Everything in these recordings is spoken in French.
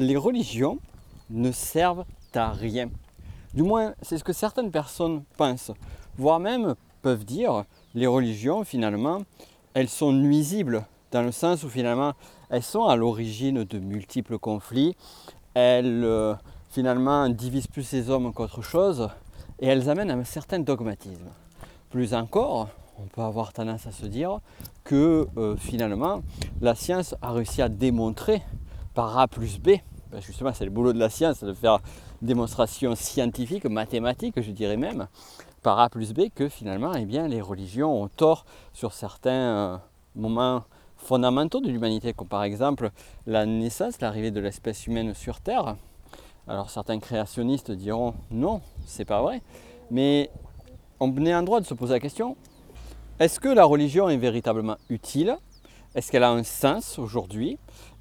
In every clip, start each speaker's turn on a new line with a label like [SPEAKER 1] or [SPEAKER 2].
[SPEAKER 1] les religions ne servent à rien. Du moins, c'est ce que certaines personnes pensent, voire même peuvent dire, les religions, finalement, elles sont nuisibles, dans le sens où finalement, elles sont à l'origine de multiples conflits, elles, euh, finalement, divisent plus les hommes qu'autre chose, et elles amènent à un certain dogmatisme. Plus encore, on peut avoir tendance à se dire que euh, finalement, la science a réussi à démontrer par A plus B, ben, justement c'est le boulot de la science de faire démonstration scientifique, mathématique je dirais même, par A plus B que finalement eh bien, les religions ont tort sur certains euh, moments fondamentaux de l'humanité, comme par exemple la naissance, l'arrivée de l'espèce humaine sur Terre. Alors certains créationnistes diront non, c'est pas vrai, mais on est en droit de se poser la question est-ce que la religion est véritablement utile? Est-ce qu'elle a un sens aujourd'hui?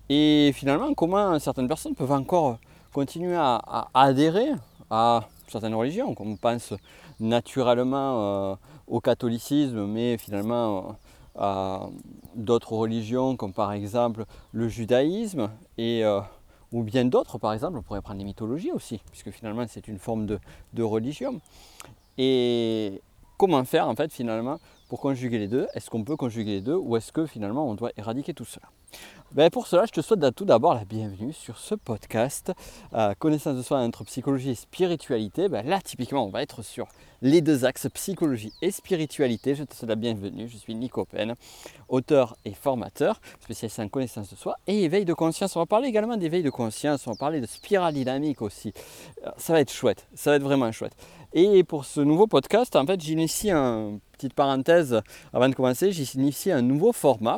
[SPEAKER 1] Et finalement, comment certaines personnes peuvent encore continuer à, adhérer à certaines religions, comme on pense naturellement euh, au catholicisme, mais finalement euh, à d'autres religions, comme par exemple le judaïsme, et, euh, ou bien d'autres, par exemple, on pourrait prendre les mythologies aussi, puisque finalement c'est une forme de, de religion. Et comment faire en fait finalement pour conjuguer les deux? Est-ce qu'on peut conjuguer les deux? Ou est-ce que finalement on doit éradiquer tout cela? Ben Pour cela, je te souhaite tout d'abord la bienvenue sur ce podcast Connaissance de soi entre psychologie et spiritualité. Ben là, typiquement, on va être sur les deux axes psychologie et spiritualité. Je te souhaite la bienvenue. Je suis Nico Pen, auteur et formateur, spécialiste en connaissance de soi et éveil de conscience. On va parler également d'éveil de conscience, on va parler de spirale dynamique aussi. Euh, ça va être chouette, ça va être vraiment chouette. Et pour ce nouveau podcast, en fait, j'initie un petite parenthèse avant de commencer, j'initie un nouveau format.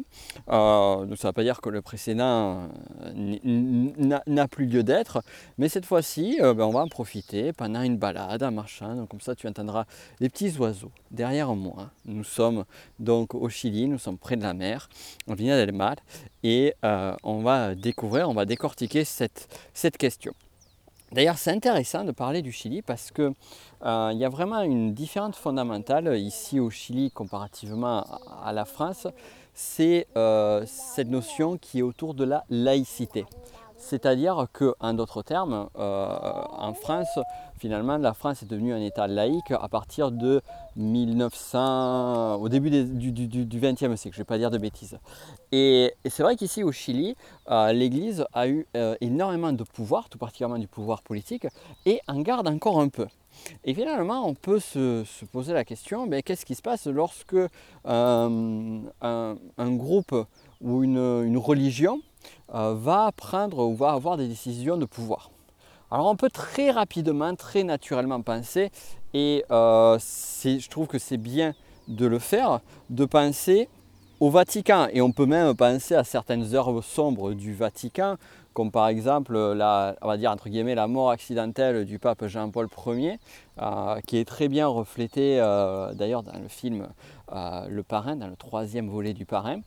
[SPEAKER 1] Euh, ça ne veut pas dire que le précédent euh, n'a plus lieu d'être, mais cette fois-ci, euh, ben, on va en profiter pendant une balade, en marchant. Donc, comme ça, tu entendras les petits oiseaux derrière moi. Nous sommes donc au Chili, nous sommes près de la mer, en Viña del Mar, et on va découvrir, on va décortiquer cette, cette question. D'ailleurs, c'est intéressant de parler du Chili parce qu'il euh, y a vraiment une différence fondamentale ici au Chili comparativement à, la France. C'est euh, cette notion qui est autour de la laïcité. C'est-à-dire qu'en d'autres termes, euh, en France, finalement, la France est devenue un État laïque à partir de 1900, au début du XXe siècle, je ne vais pas dire de bêtises. Et, c'est vrai qu'ici au Chili, euh, l'Église a eu euh, énormément de pouvoir, tout particulièrement du pouvoir politique, et en garde encore un peu. Et finalement, on peut se, poser la question, ben, qu'est-ce qui se passe lorsque un, groupe ou une religion euh, va prendre ou va avoir des décisions de pouvoir. Alors on peut très rapidement, très naturellement penser, et euh, je trouve que c'est bien de le faire, de penser au Vatican. Et on peut même penser à certaines heures sombres du Vatican, comme par exemple la, on va dire entre guillemets la mort accidentelle du pape Jean-Paul Ier, euh, qui est très bien reflétée d'ailleurs dans le film Le Parrain, dans le troisième volet du Parrain,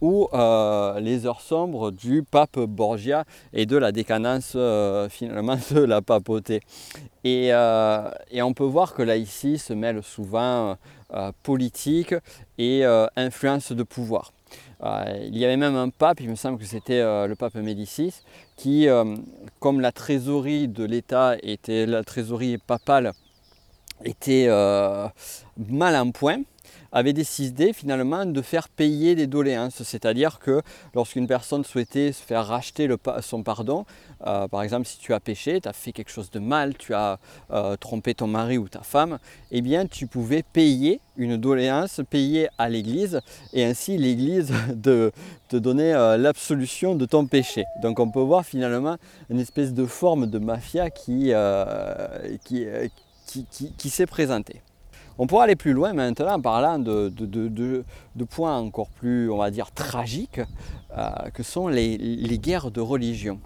[SPEAKER 1] ou euh, les heures sombres du pape Borgia et de la décadence euh, finalement de la papauté. Euh, et, on peut voir que là ici se mêle souvent politique et influence de pouvoir. Il y avait même un pape, il me semble que c'était le pape Médicis, qui, comme la trésorerie de l'État était la trésorerie papale, était mal en point, avait décidé finalement de faire payer des doléances. C'est-à-dire que lorsqu'une personne souhaitait se faire racheter son pardon, euh, par exemple si tu as péché, tu as fait quelque chose de mal, tu as euh, trompé ton mari ou ta femme, eh bien tu pouvais payer une doléance, payer à l'église et ainsi l'église te donner euh, l'absolution de ton péché. Donc on peut voir finalement une espèce de forme de mafia qui s'est présentée. On pourra aller plus loin maintenant en parlant de, points encore plus, on va dire, tragiques, euh, que sont les, guerres de religion.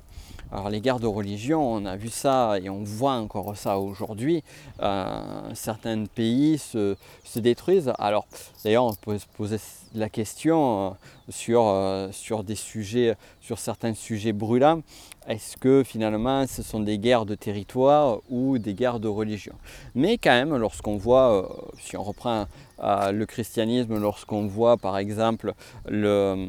[SPEAKER 1] Alors les guerres de religion, on a vu ça et on voit encore ça aujourd'hui. Euh, certains pays se, détruisent. Alors d'ailleurs, on peut se poser la question euh, sur, sujets, sur certains sujets brûlants. Est-ce que finalement ce sont des guerres de territoire ou des guerres de religion? Mais quand même, lorsqu'on voit, si on reprend le christianisme, lorsqu'on voit par exemple le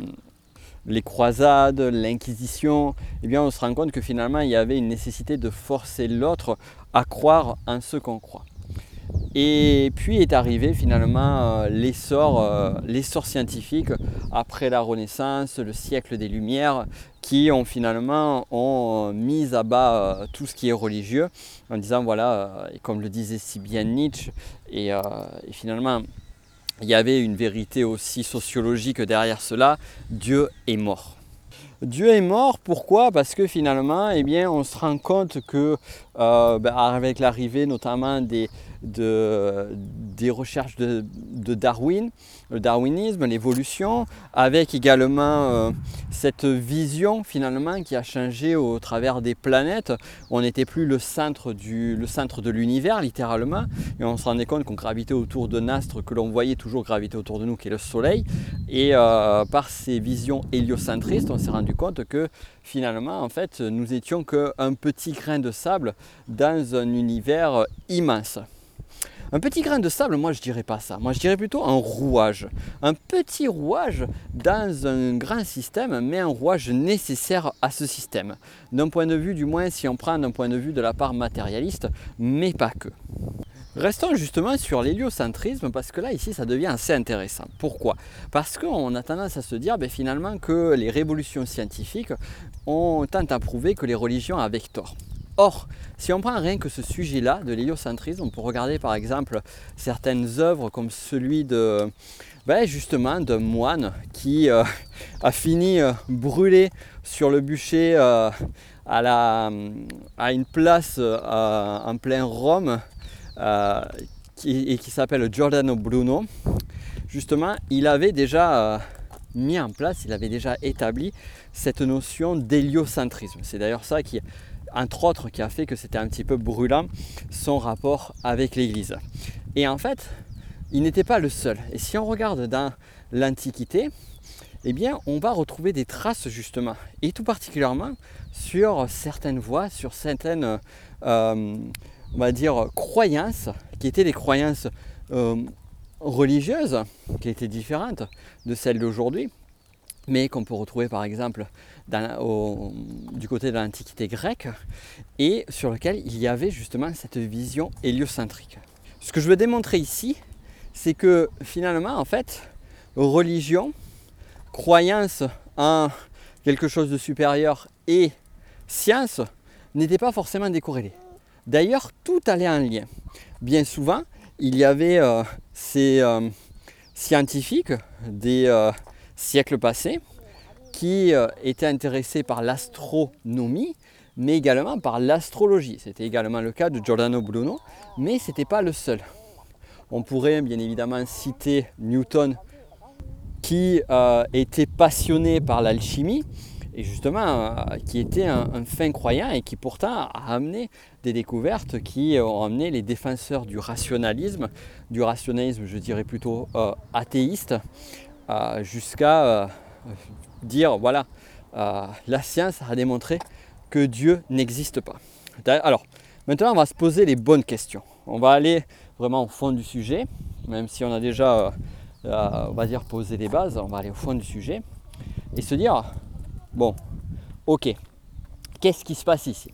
[SPEAKER 1] les croisades, l'inquisition, eh bien on se rend compte que finalement il y avait une nécessité de forcer l'autre à croire en ce qu'on croit. Et puis est arrivé finalement euh, euh, l'essor, scientifique après la Renaissance, le siècle des Lumières, qui ont finalement ont mis à bas euh, tout ce qui est religieux, en disant voilà, comme le disait si bien Nietzsche, et, finalement il y avait une vérité aussi sociologique derrière cela, Dieu est mort. Dieu est mort, pourquoi? Parce que finalement, eh bien, on se rend compte que ben, avec l'arrivée notamment des, de, des recherches de, Darwin, le darwinisme, l'évolution, avec également euh, cette vision finalement qui a changé au travers des planètes. On n'était plus le centre, du, le centre de l'univers littéralement, et on se rendait compte qu'on gravitait autour d'un astre que l'on voyait toujours graviter autour de nous, qui est le Soleil. Et euh, par ces visions héliocentristes, on s'est rendu compte que finalement, en fait, nous étions qu'un petit grain de sable dans un univers immense. Un petit grain de sable, moi je dirais pas ça. Moi je dirais plutôt un rouage. Un petit rouage dans un grand système, mais un rouage nécessaire à ce système. D'un point de vue, du moins, si on prend d'un point de vue de la part matérialiste, mais pas que. Restons justement sur l'héliocentrisme parce que là ici ça devient assez intéressant. Pourquoi? Parce qu'on a tendance à se dire ben, finalement que les révolutions scientifiques ont tant à prouver que les religions avaient tort. Or, si on prend rien que ce sujet-là de l'héliocentrisme, on peut regarder par exemple certaines œuvres comme celui de ben justement d'un moine qui euh, a fini euh, brûlé sur le bûcher euh, à, la, à, une place en plein Rome et qui s'appelle Giordano Bruno. Justement, il avait déjà mis en place, il avait déjà établi cette notion d'héliocentrisme. C'est d'ailleurs ça qui entre autres, qui a fait que c'était un petit peu brûlant son rapport avec l'Église. Et en fait, il n'était pas le seul. Et si on regarde dans l'Antiquité, eh bien, on va retrouver des traces justement, et tout particulièrement sur certaines voies, sur certaines, euh, on va dire, croyances, qui étaient des croyances euh, religieuses, qui étaient différentes de celles d'aujourd'hui, mais qu'on peut retrouver par exemple du côté de l'Antiquité grecque, et sur lequel il y avait justement cette vision héliocentrique. Ce que je veux démontrer ici, c'est que finalement, en fait, religion, croyance en quelque chose de supérieur et science n'étaient pas forcément décorrélés. D'ailleurs, tout allait en lien. Bien souvent, il y avait euh, ces euh, scientifiques des euh, siècles passés qui euh, était intéressé par l'astronomie, mais également par l'astrologie. C'était également le cas de Giordano Bruno, mais ce n'était pas le seul. On pourrait bien évidemment citer Newton, qui euh, était passionné par l'alchimie, et justement euh, qui était un, fin croyant et qui pourtant a amené des découvertes qui ont amené les défenseurs du rationalisme, du rationalisme je dirais plutôt athéiste, jusqu'à dire voilà, euh, la science a démontré que Dieu n'existe pas. Alors, maintenant, on va se poser les bonnes questions. On va aller vraiment au fond du sujet, même si on a déjà, euh, euh, on va dire, posé les bases, on va aller au fond du sujet et se dire, bon, ok, qu'est-ce qui se passe ici?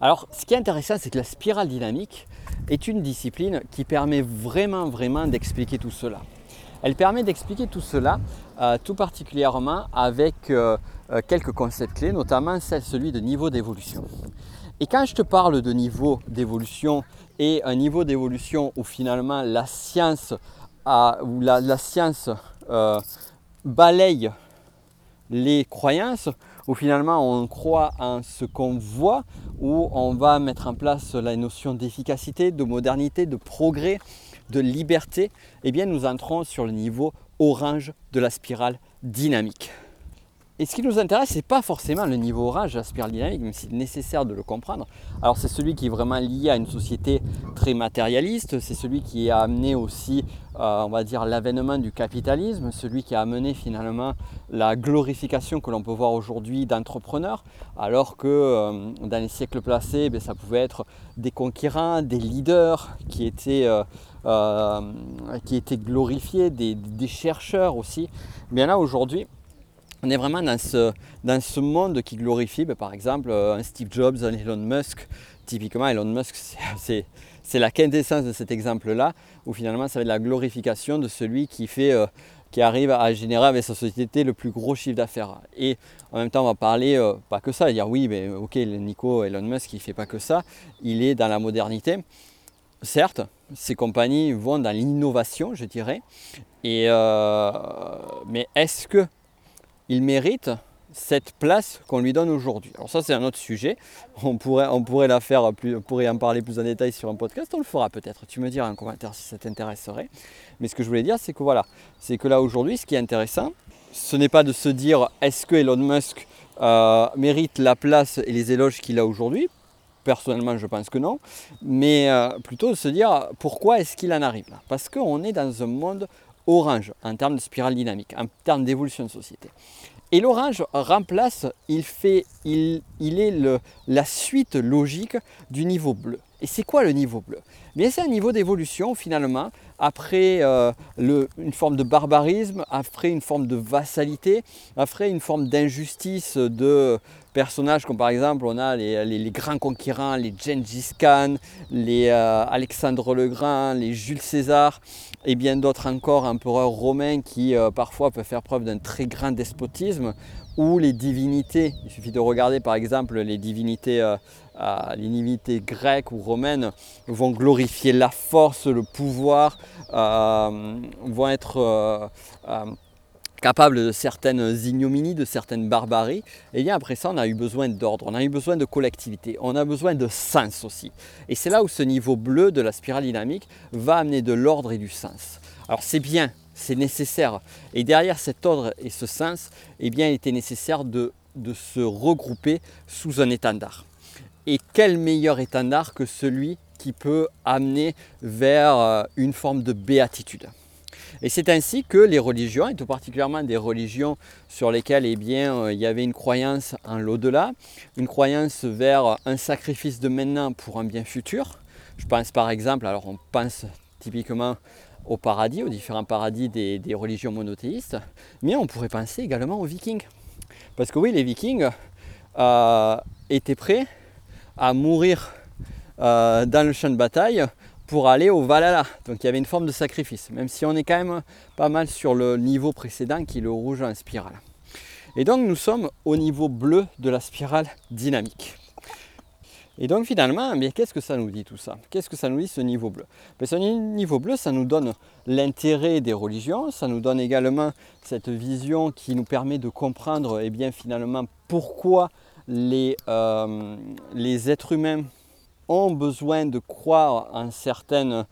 [SPEAKER 1] Alors, ce qui est intéressant, c'est que la spirale dynamique est une discipline qui permet vraiment, vraiment d'expliquer tout cela. Elle permet d'expliquer tout cela, euh, tout particulièrement avec euh, euh, quelques concepts clés, notamment celui de niveau d'évolution. Et quand je te parle de niveau d'évolution et un niveau d'évolution où finalement la science, où la, science balaye les croyances, où finalement on croit en ce qu'on voit, où on va mettre en place la notion d'efficacité, de modernité, de progrès, de liberté, eh bien nous entrons sur le niveau orange de la spirale dynamique. Et ce qui nous intéresse, ce n'est pas forcément le niveau orange de la spirale dynamique, mais c'est nécessaire de le comprendre. Alors c'est celui qui est vraiment lié à une société très matérialiste, c'est celui qui a amené aussi, euh, on va dire, l'avènement du capitalisme, celui qui a amené finalement la glorification que l'on peut voir aujourd'hui d'entrepreneurs, alors que euh, dans les siècles passés, ben, ça pouvait être des conquérants, des leaders qui étaient... Euh, qui étaient glorifiés, des, des chercheurs aussi. Bien là aujourd'hui, on est vraiment dans ce, dans ce monde qui glorifie, ben, par exemple, un Steve Jobs, un Elon Musk. Typiquement, Elon Musk, c'est la quintessence de cet exemple-là, où finalement, ça va être la glorification de celui qui fait qui arrive à générer avec sa société le plus gros chiffre d'affaires. Et en même temps, on va parler euh, pas que ça, dire oui, mais ok, Nico Elon Musk, il fait pas que ça, il est dans la modernité. Certes, ces compagnies vont dans l'innovation, je dirais, et, euh, mais est-ce que il mérite cette place qu'on lui donne aujourd'hui. Alors ça c'est un autre sujet, on pourrait, on la faire plus, on pourrait en parler plus en détail sur un podcast, on le fera peut-être, tu me diras en commentaire si ça t'intéresserait. Mais ce que je voulais dire c'est que voilà, c'est que là aujourd'hui ce qui est intéressant, ce n'est pas de se dire est-ce que Elon Musk euh, mérite la place et les éloges qu'il a aujourd'hui, personnellement je pense que non, mais euh, plutôt de se dire pourquoi est-ce qu'il en arrive là? Parce qu'on est dans un monde orange en termes de spirale dynamique, en termes d'évolution de société. Et l'orange remplace, il, fait, il, est la suite logique du niveau bleu. Et c'est quoi le niveau bleu? Bien, c'est un niveau d'évolution finalement, après euh, une forme de barbarisme, après une forme de vassalité, après une forme d'injustice de personnages comme par exemple on a les, les, grands conquérants, les Gengis Khan, les euh, Alexandre le Grand, les Jules César et bien d'autres encore empereurs romains qui euh, parfois peuvent faire preuve d'un très grand despotisme ou les divinités. Il suffit de regarder par exemple les divinités, euh, les divinités grecques ou romaines vont glorifier la force, le pouvoir, vont être capable de certaines ignominies, de certaines barbaries, et bien après ça, on a eu besoin d'ordre, on a eu besoin de collectivité, on a besoin de sens aussi. Et c'est là où ce niveau bleu de la spirale dynamique va amener de l'ordre et du sens. Alors c'est bien, c'est nécessaire. Et derrière cet ordre et ce sens, eh bien, il était nécessaire de se regrouper sous un étendard. Et quel meilleur étendard que celui qui peut amener vers euh, une forme de béatitude. Et c'est ainsi que les religions, et tout particulièrement des religions sur lesquelles eh euh, il y avait une croyance en l'au-delà, une croyance vers un sacrifice de maintenant pour un bien futur. Je pense par exemple, alors on pense typiquement au paradis, aux différents paradis des, religions monothéistes, mais on pourrait penser également aux vikings. Parce que oui, les vikings euh, étaient prêts à mourir euh, dans le champ de bataille pour aller au Valhalla. Donc il y avait une forme de sacrifice, même si on est quand même pas mal sur le niveau précédent qui est le rouge en spirale. Et donc nous sommes au niveau bleu de la spirale dynamique. Et donc finalement, mais qu'est-ce que ça nous dit tout ça? Qu'est-ce que ça nous dit ce niveau bleu? Ben, Ce niveau bleu, ça nous donne l'intérêt des religions, ça nous donne également cette vision qui nous permet de comprendre et eh bien, finalement pourquoi les, euh, les êtres humains ont besoin de croire en certaines,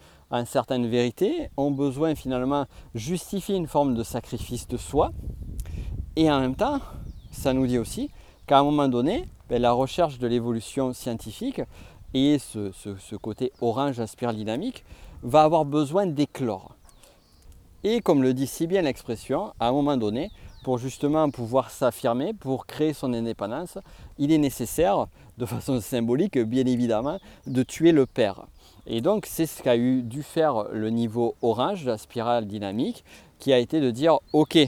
[SPEAKER 1] vérités, ont besoin finalement justifier une forme de sacrifice de soi. Et en même temps, ça nous dit aussi qu'à un moment donné, ben, la recherche de l'évolution scientifique et ce, côté orange à dynamique va avoir besoin d'éclore. Et comme le dit si bien l'expression, à un moment donné, pour justement pouvoir s'affirmer, pour créer son indépendance, il est nécessaire, de façon symbolique bien évidemment, de tuer le père. Et donc c'est ce qu'a eu dû faire le niveau orange, la spirale dynamique, qui a été de dire ok,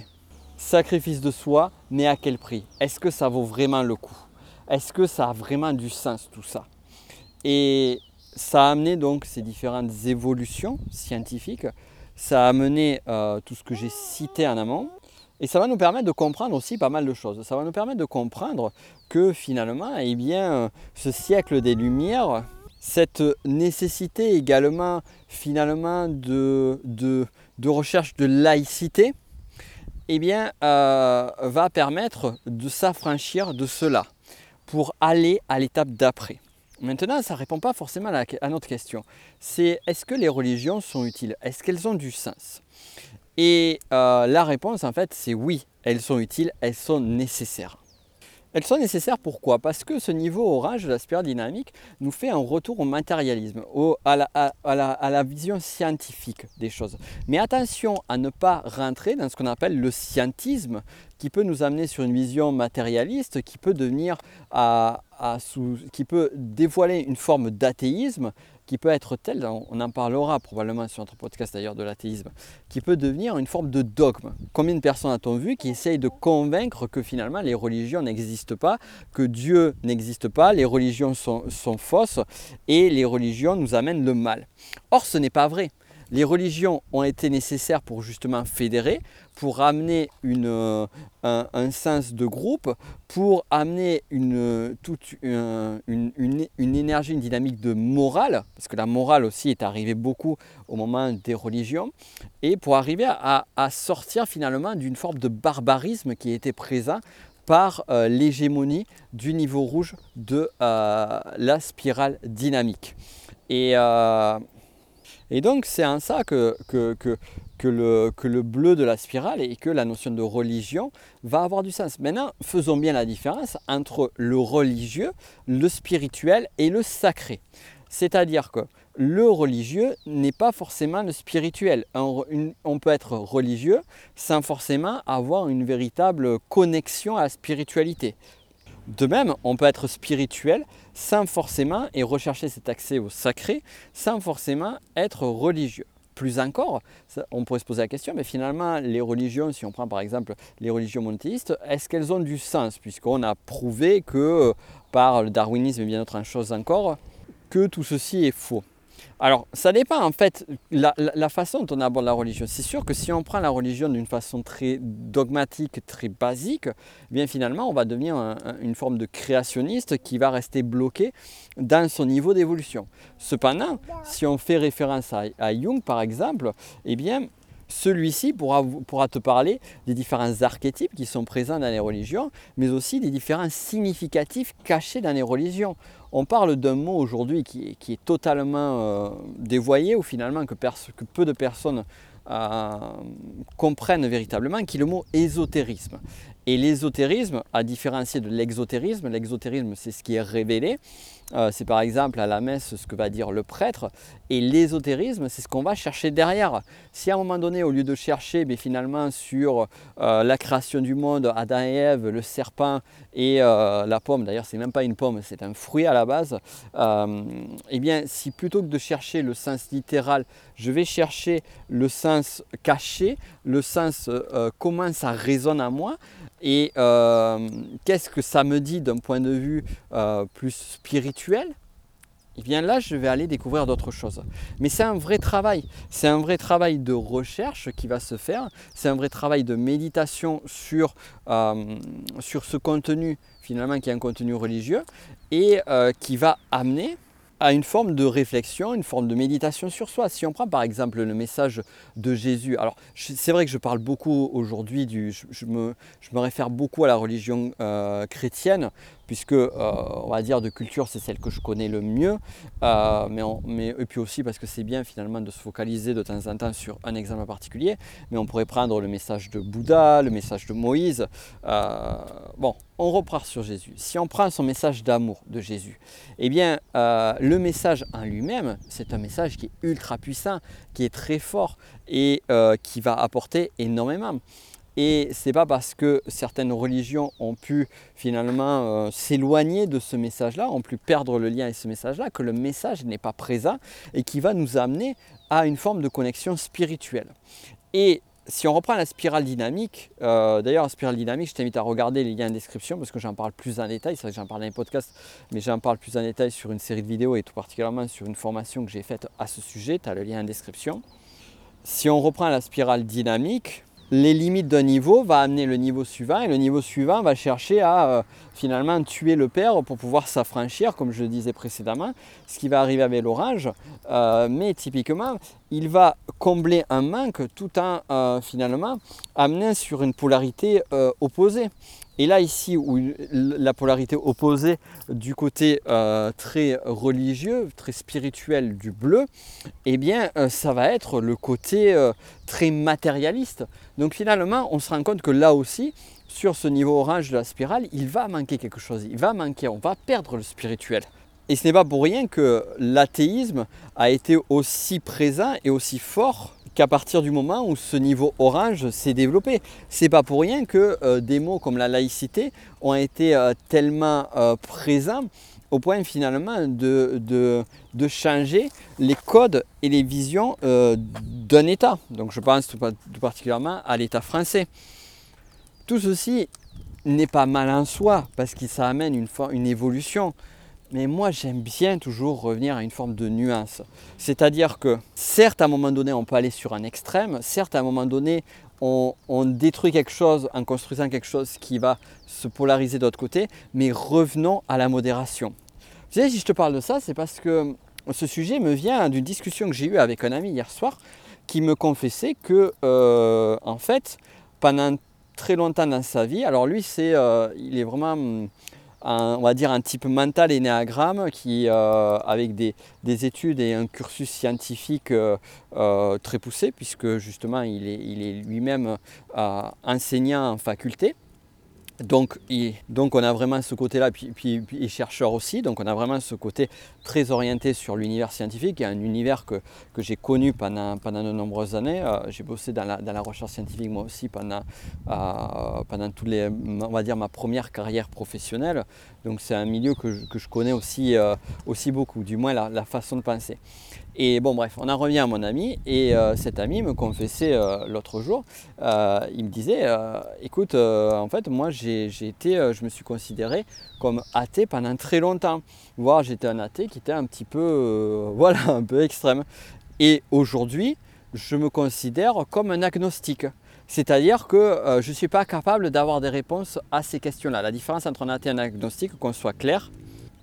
[SPEAKER 1] sacrifice de soi, mais à quel prix? Est-ce que ça vaut vraiment le coup? Est-ce que ça a vraiment du sens tout ça? Et ça a amené donc ces différentes évolutions scientifiques, ça a amené euh, tout ce que j'ai cité en amont, et ça va nous permettre de comprendre aussi pas mal de choses. Ça va nous permettre de comprendre que finalement, eh bien, ce siècle des Lumières, cette nécessité également finalement de, de, recherche de laïcité, eh bien, euh, va permettre de s'affranchir de cela pour aller à l'étape d'après. Maintenant, ça ne répond pas forcément à notre question. C'est est-ce que les religions sont utiles? Est-ce qu'elles ont du sens? Et euh, la réponse, en fait, c'est oui, elles sont utiles, elles sont nécessaires. Elles sont nécessaires pourquoi? Parce que ce niveau orange de la spirale dynamique nous fait un retour au matérialisme, à, la, vision scientifique des choses. Mais attention à ne pas rentrer dans ce qu'on appelle le scientisme, qui peut nous amener sur une vision matérialiste, qui peut devenir qui peut dévoiler une forme d'athéisme qui peut être telle, on en parlera probablement sur notre podcast d'ailleurs de l'athéisme, qui peut devenir une forme de dogme. Combien de personnes a-t-on vu qui essayent de convaincre que finalement les religions n'existent pas, que Dieu n'existe pas, les religions sont, sont fausses et les religions nous amènent le mal? Or ce n'est pas vrai. Les religions ont été nécessaires pour justement fédérer, pour amener euh, un, sens de groupe, pour amener une, toute une, énergie, une dynamique de morale, parce que la morale aussi est arrivée beaucoup au moment des religions, et pour arriver à, sortir finalement d'une forme de barbarisme qui était présent par euh, l'hégémonie du niveau rouge de euh, la spirale dynamique. Et, et donc c'est en ça que, le, bleu de la spirale et que la notion de religion va avoir du sens. Maintenant, faisons bien la différence entre le religieux, le spirituel et le sacré. C'est-à-dire que le religieux n'est pas forcément le spirituel. on peut être religieux sans forcément avoir une véritable connexion à la spiritualité. De même, on peut être spirituel sans forcément, et rechercher cet accès au sacré, sans forcément être religieux. Plus encore, on pourrait se poser la question, mais finalement, les religions, si on prend par exemple les religions monothéistes, est-ce qu'elles ont du sens? Puisqu'on a prouvé que par le darwinisme et bien d'autres choses encore, que tout ceci est faux. Alors, ça dépend en fait la, la, façon dont on aborde la religion. C'est sûr que si on prend la religion d'une façon très dogmatique, très basique, eh bien finalement, on va devenir une forme de créationniste qui va rester bloqué dans son niveau d'évolution. Cependant, si on fait référence à, à Jung, par exemple, eh bien, celui-ci pourra, te parler des différents archétypes qui sont présents dans les religions, mais aussi des différents significatifs cachés dans les religions. On parle d'un mot aujourd'hui qui, est totalement euh, dévoyé ou finalement que, que, peu de personnes euh, comprennent véritablement, qui est le mot ésotérisme. Et l'ésotérisme, à différencier de l'exotérisme, l'exotérisme c'est ce qui est révélé, euh, c'est par exemple à la messe ce que va dire le prêtre, et l'ésotérisme c'est ce qu'on va chercher derrière. Si à un moment donné, au lieu de chercher mais finalement sur euh, la création du monde, Adam et Ève, le serpent et euh, la pomme, d'ailleurs c'est même pas une pomme, c'est un fruit à la base, eh bien si plutôt que de chercher le sens littéral, je vais chercher le sens caché, le sens comment ça résonne à moi, et euh, qu'est-ce que ça me dit d'un point de vue euh, plus spirituel? Eh bien là, je vais aller découvrir d'autres choses. Mais c'est un vrai travail. C'est un vrai travail de recherche qui va se faire. C'est un vrai travail de méditation sur, euh, sur ce contenu, finalement, qui est un contenu religieux, et qui va amener à une forme de réflexion, une forme de méditation sur soi. Si on prend par exemple le message de Jésus, alors c'est vrai que je parle beaucoup aujourd'hui, du, je, me, réfère beaucoup à la religion euh, chrétienne, puisque euh, on va dire de culture c'est celle que je connais le mieux, euh, mais, mais, et puis aussi parce que c'est bien finalement de se focaliser de temps en temps sur un exemple particulier, mais on pourrait prendre le message de Bouddha, le message de Moïse. Euh, bon, on repart sur Jésus. Si on prend son message d'amour de Jésus, eh bien le message en lui-même, c'est un message qui est ultra puissant, qui est très fort et qui va apporter énormément. Et c'est pas parce que certaines religions ont pu finalement euh, s'éloigner de ce message-là, ont pu perdre le lien avec ce message-là, que le message n'est pas présent et qui va nous amener à une forme de connexion spirituelle. Et si on reprend la spirale dynamique, euh, d'ailleurs la spirale dynamique, je t'invite à regarder les liens en description parce que j'en parle plus en détail. C'est vrai que j'en parle dans les podcasts, mais j'en parle plus en détail sur une série de vidéos et tout particulièrement sur une formation que j'ai faite à ce sujet. Tu as le lien en description. Si on reprend la spirale dynamique, les limites d'un niveau va amener le niveau suivant et le niveau suivant va chercher à euh, finalement tuer le père pour pouvoir s'affranchir, comme je disais précédemment, ce qui va arriver avec l'orage. Euh, mais typiquement, il va combler un manque tout en euh, finalement amenant sur une polarité opposée. Et là, ici, où la polarité opposée du côté euh, très religieux, très spirituel du bleu, eh bien, euh, ça va être le côté euh, très matérialiste. Donc finalement, on se rend compte que là aussi, sur ce niveau orange de la spirale, il va manquer quelque chose. Il va manquer, on va perdre le spirituel. Et ce n'est pas pour rien que l'athéisme a été aussi présent et aussi fort qu'à partir du moment où ce niveau orange s'est développé. C'est pas pour rien que euh, des mots comme la laïcité ont été euh, tellement euh, présents au point finalement de, changer les codes et les visions d'un État. Donc je pense tout, particulièrement à l'État français. Tout ceci n'est pas mal en soi parce que ça amène une, une évolution. Mais moi, j'aime bien toujours revenir à une forme de nuance. C'est-à-dire que, certes, à un moment donné, on peut aller sur un extrême, certes, à un moment donné, on, détruit quelque chose en construisant quelque chose qui va se polariser d'autre côté, mais revenons à la modération. Vous savez, si je te parle de ça, c'est parce que ce sujet me vient d'une discussion que j'ai eue avec un ami hier soir qui me confessait que, euh, en fait, pendant très longtemps dans sa vie, alors lui, c'est, euh, il est vraiment on va dire un type mental énéagramme qui, euh, avec des, études et un cursus scientifique euh, euh, très poussé, puisque justement il est lui-même enseignant en faculté. Donc, donc on a vraiment ce côté-là, puis, puis, aussi, donc on a vraiment ce côté très orienté sur l'univers scientifique, et un univers que, j'ai connu pendant, pendant de nombreuses années. Euh, j'ai bossé dans la, recherche scientifique moi aussi pendant, euh, pendant les, on va dire ma première carrière professionnelle, donc c'est un milieu que je, connais aussi, euh, aussi beaucoup, du moins la façon de penser. Et bon bref, on en revient à mon ami et euh, cet ami me confessait euh, l'autre jour, euh, il me disait, écoute, en fait moi j'ai été, je me suis considéré comme athée pendant très longtemps, voire j'étais un athée qui était un petit peu, voilà, un peu extrême. Et aujourd'hui, je me considère comme un agnostique. C'est-à-dire que je ne suis pas capable d'avoir des réponses à ces questions-là. La différence entre un athée et un agnostique, qu'on soit clair,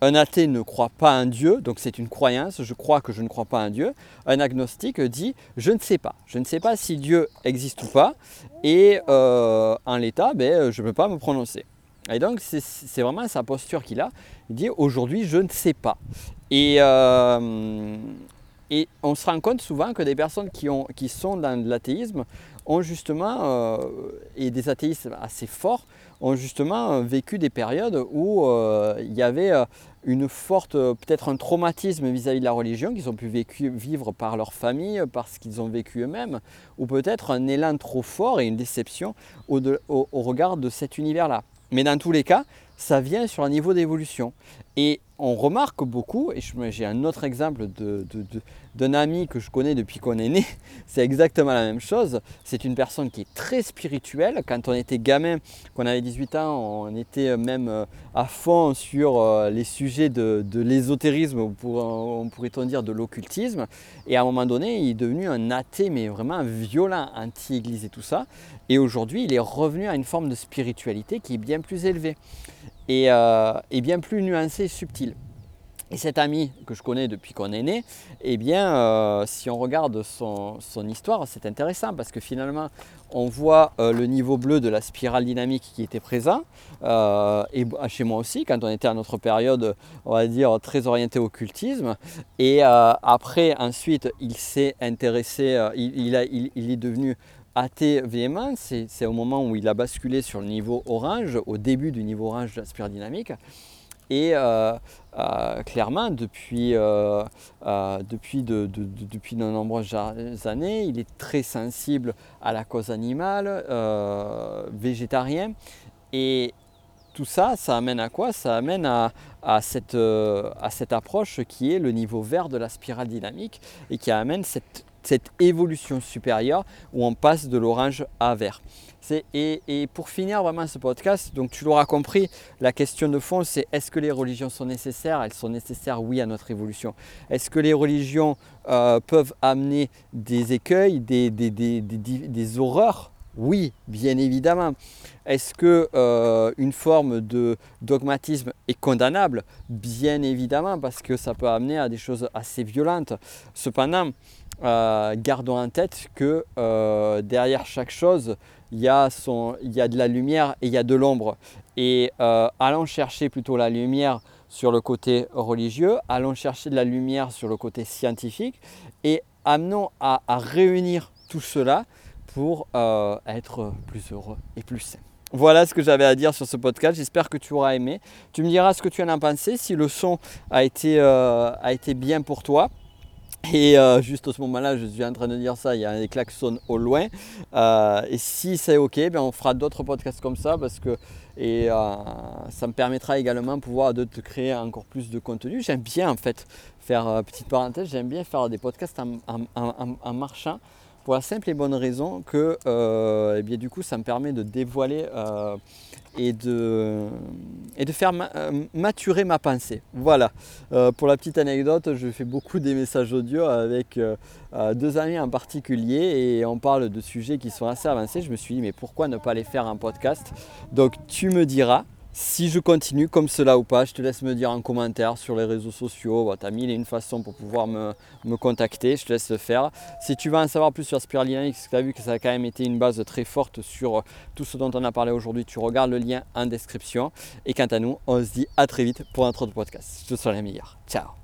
[SPEAKER 1] un athée ne croit pas un Dieu, donc c'est une croyance, je crois que je ne crois pas un Dieu. Un agnostique dit je ne sais pas, je ne sais pas si Dieu existe ou pas, et euh, en l'état, ben, je ne peux pas me prononcer. Et donc c'est vraiment sa posture qu'il a. Il dit aujourd'hui je ne sais pas. Et, euh, on se rend compte souvent que des personnes qui sont dans l'athéisme ont justement, euh, et des athéistes assez forts, ont justement vécu des périodes où il y avait une forte, euh, peut-être un traumatisme vis-à-vis de la religion qu'ils ont pu vivre par leur famille, parce qu'ils ont vécu eux-mêmes, ou peut-être un élan trop fort et une déception au, au regard de cet univers-là. Mais dans tous les cas, ça vient sur un niveau d'évolution. Et on remarque beaucoup, et j'ai un autre exemple d'un ami que je connais depuis qu'on est né, c'est exactement la même chose. C'est une personne qui est très spirituelle. Quand on était gamin, qu'on avait 18 ans, on était même euh, à fond sur euh, les sujets de, l'ésotérisme, on pourrait-on dire de l'occultisme. Et à un moment donné, il est devenu un athée, mais vraiment violent, anti-église et tout ça. Et aujourd'hui, il est revenu à une forme de spiritualité qui est bien plus élevée et, euh, bien plus nuancée et subtile. Et cet ami que je connais depuis qu'on est né, eh bien, euh, si on regarde son, histoire, c'est intéressant parce que finalement, on voit euh, le niveau bleu de la spirale dynamique qui était présent, et chez moi aussi, quand on était à notre période, on va dire, très orientée au occultisme. Et après, ensuite, il s'est intéressé, il, est devenu athée véhément, c'est au moment où il a basculé sur le niveau orange, au début du niveau orange de la dynamique. Et euh, euh, clairement, depuis, euh, depuis, de, depuis de nombreuses années, il est très sensible à la cause animale, végétarien. Et tout ça, ça amène à quoi? Ça amène à, cette, à cette approche qui est le niveau vert de la spirale dynamique et qui amène cette cette évolution supérieure où on passe de l'orange à vert. Et, pour finir vraiment ce podcast, donc tu l'auras compris, la question de fond c'est est-ce que les religions sont nécessaires? Elles sont nécessaires, oui, à notre évolution. Est-ce que les religions euh, peuvent amener des écueils, des, des, des, des horreurs? Oui, bien évidemment. Est-ce que euh, une forme de dogmatisme est condamnable? Bien évidemment, parce que ça peut amener à des choses assez violentes. Cependant, euh, gardons en tête que euh, derrière chaque chose, il y, a il y, a de la lumière et il y a de l'ombre. Et euh, allons chercher plutôt la lumière sur le côté religieux, allons chercher de la lumière sur le côté scientifique et amenons à, réunir tout cela pour être plus heureux et plus sain. Voilà ce que j'avais à dire sur ce podcast. J'espère que tu auras aimé. Tu me diras ce que tu en as pensé, si le son a été, a été bien pour toi. Et euh, juste à ce moment-là, je suis en train de dire ça, il y a des klaxons au loin. Euh, et si c'est OK, ben on fera d'autres podcasts comme ça parce que et, euh, ça me permettra également de pouvoir de te créer encore plus de contenu. J'aime bien en fait faire, petite parenthèse, j'aime bien faire des podcasts en marchant pour la simple et bonne raison que euh, eh du coup ça me permet de dévoiler euh, et, de, et de faire euh, maturer ma pensée. Voilà, pour la petite anecdote, je fais beaucoup des messages audio avec deux amis en particulier et on parle de sujets qui sont assez avancés. Je me suis dit mais pourquoi ne pas les faire en podcast? Donc tu me diras si je continue comme cela ou pas, je te laisse me dire en commentaire sur les réseaux sociaux. tu as mille et une façons pour pouvoir me, contacter, je te laisse le faire. Si tu veux en savoir plus sur Spirulina tu as vu que ça a quand même été une base très forte sur tout ce dont on a parlé aujourd'hui, tu regardes le lien en description. Et quant à nous, on se dit à très vite pour un autre podcast. Je te souhaite la meilleure. Ciao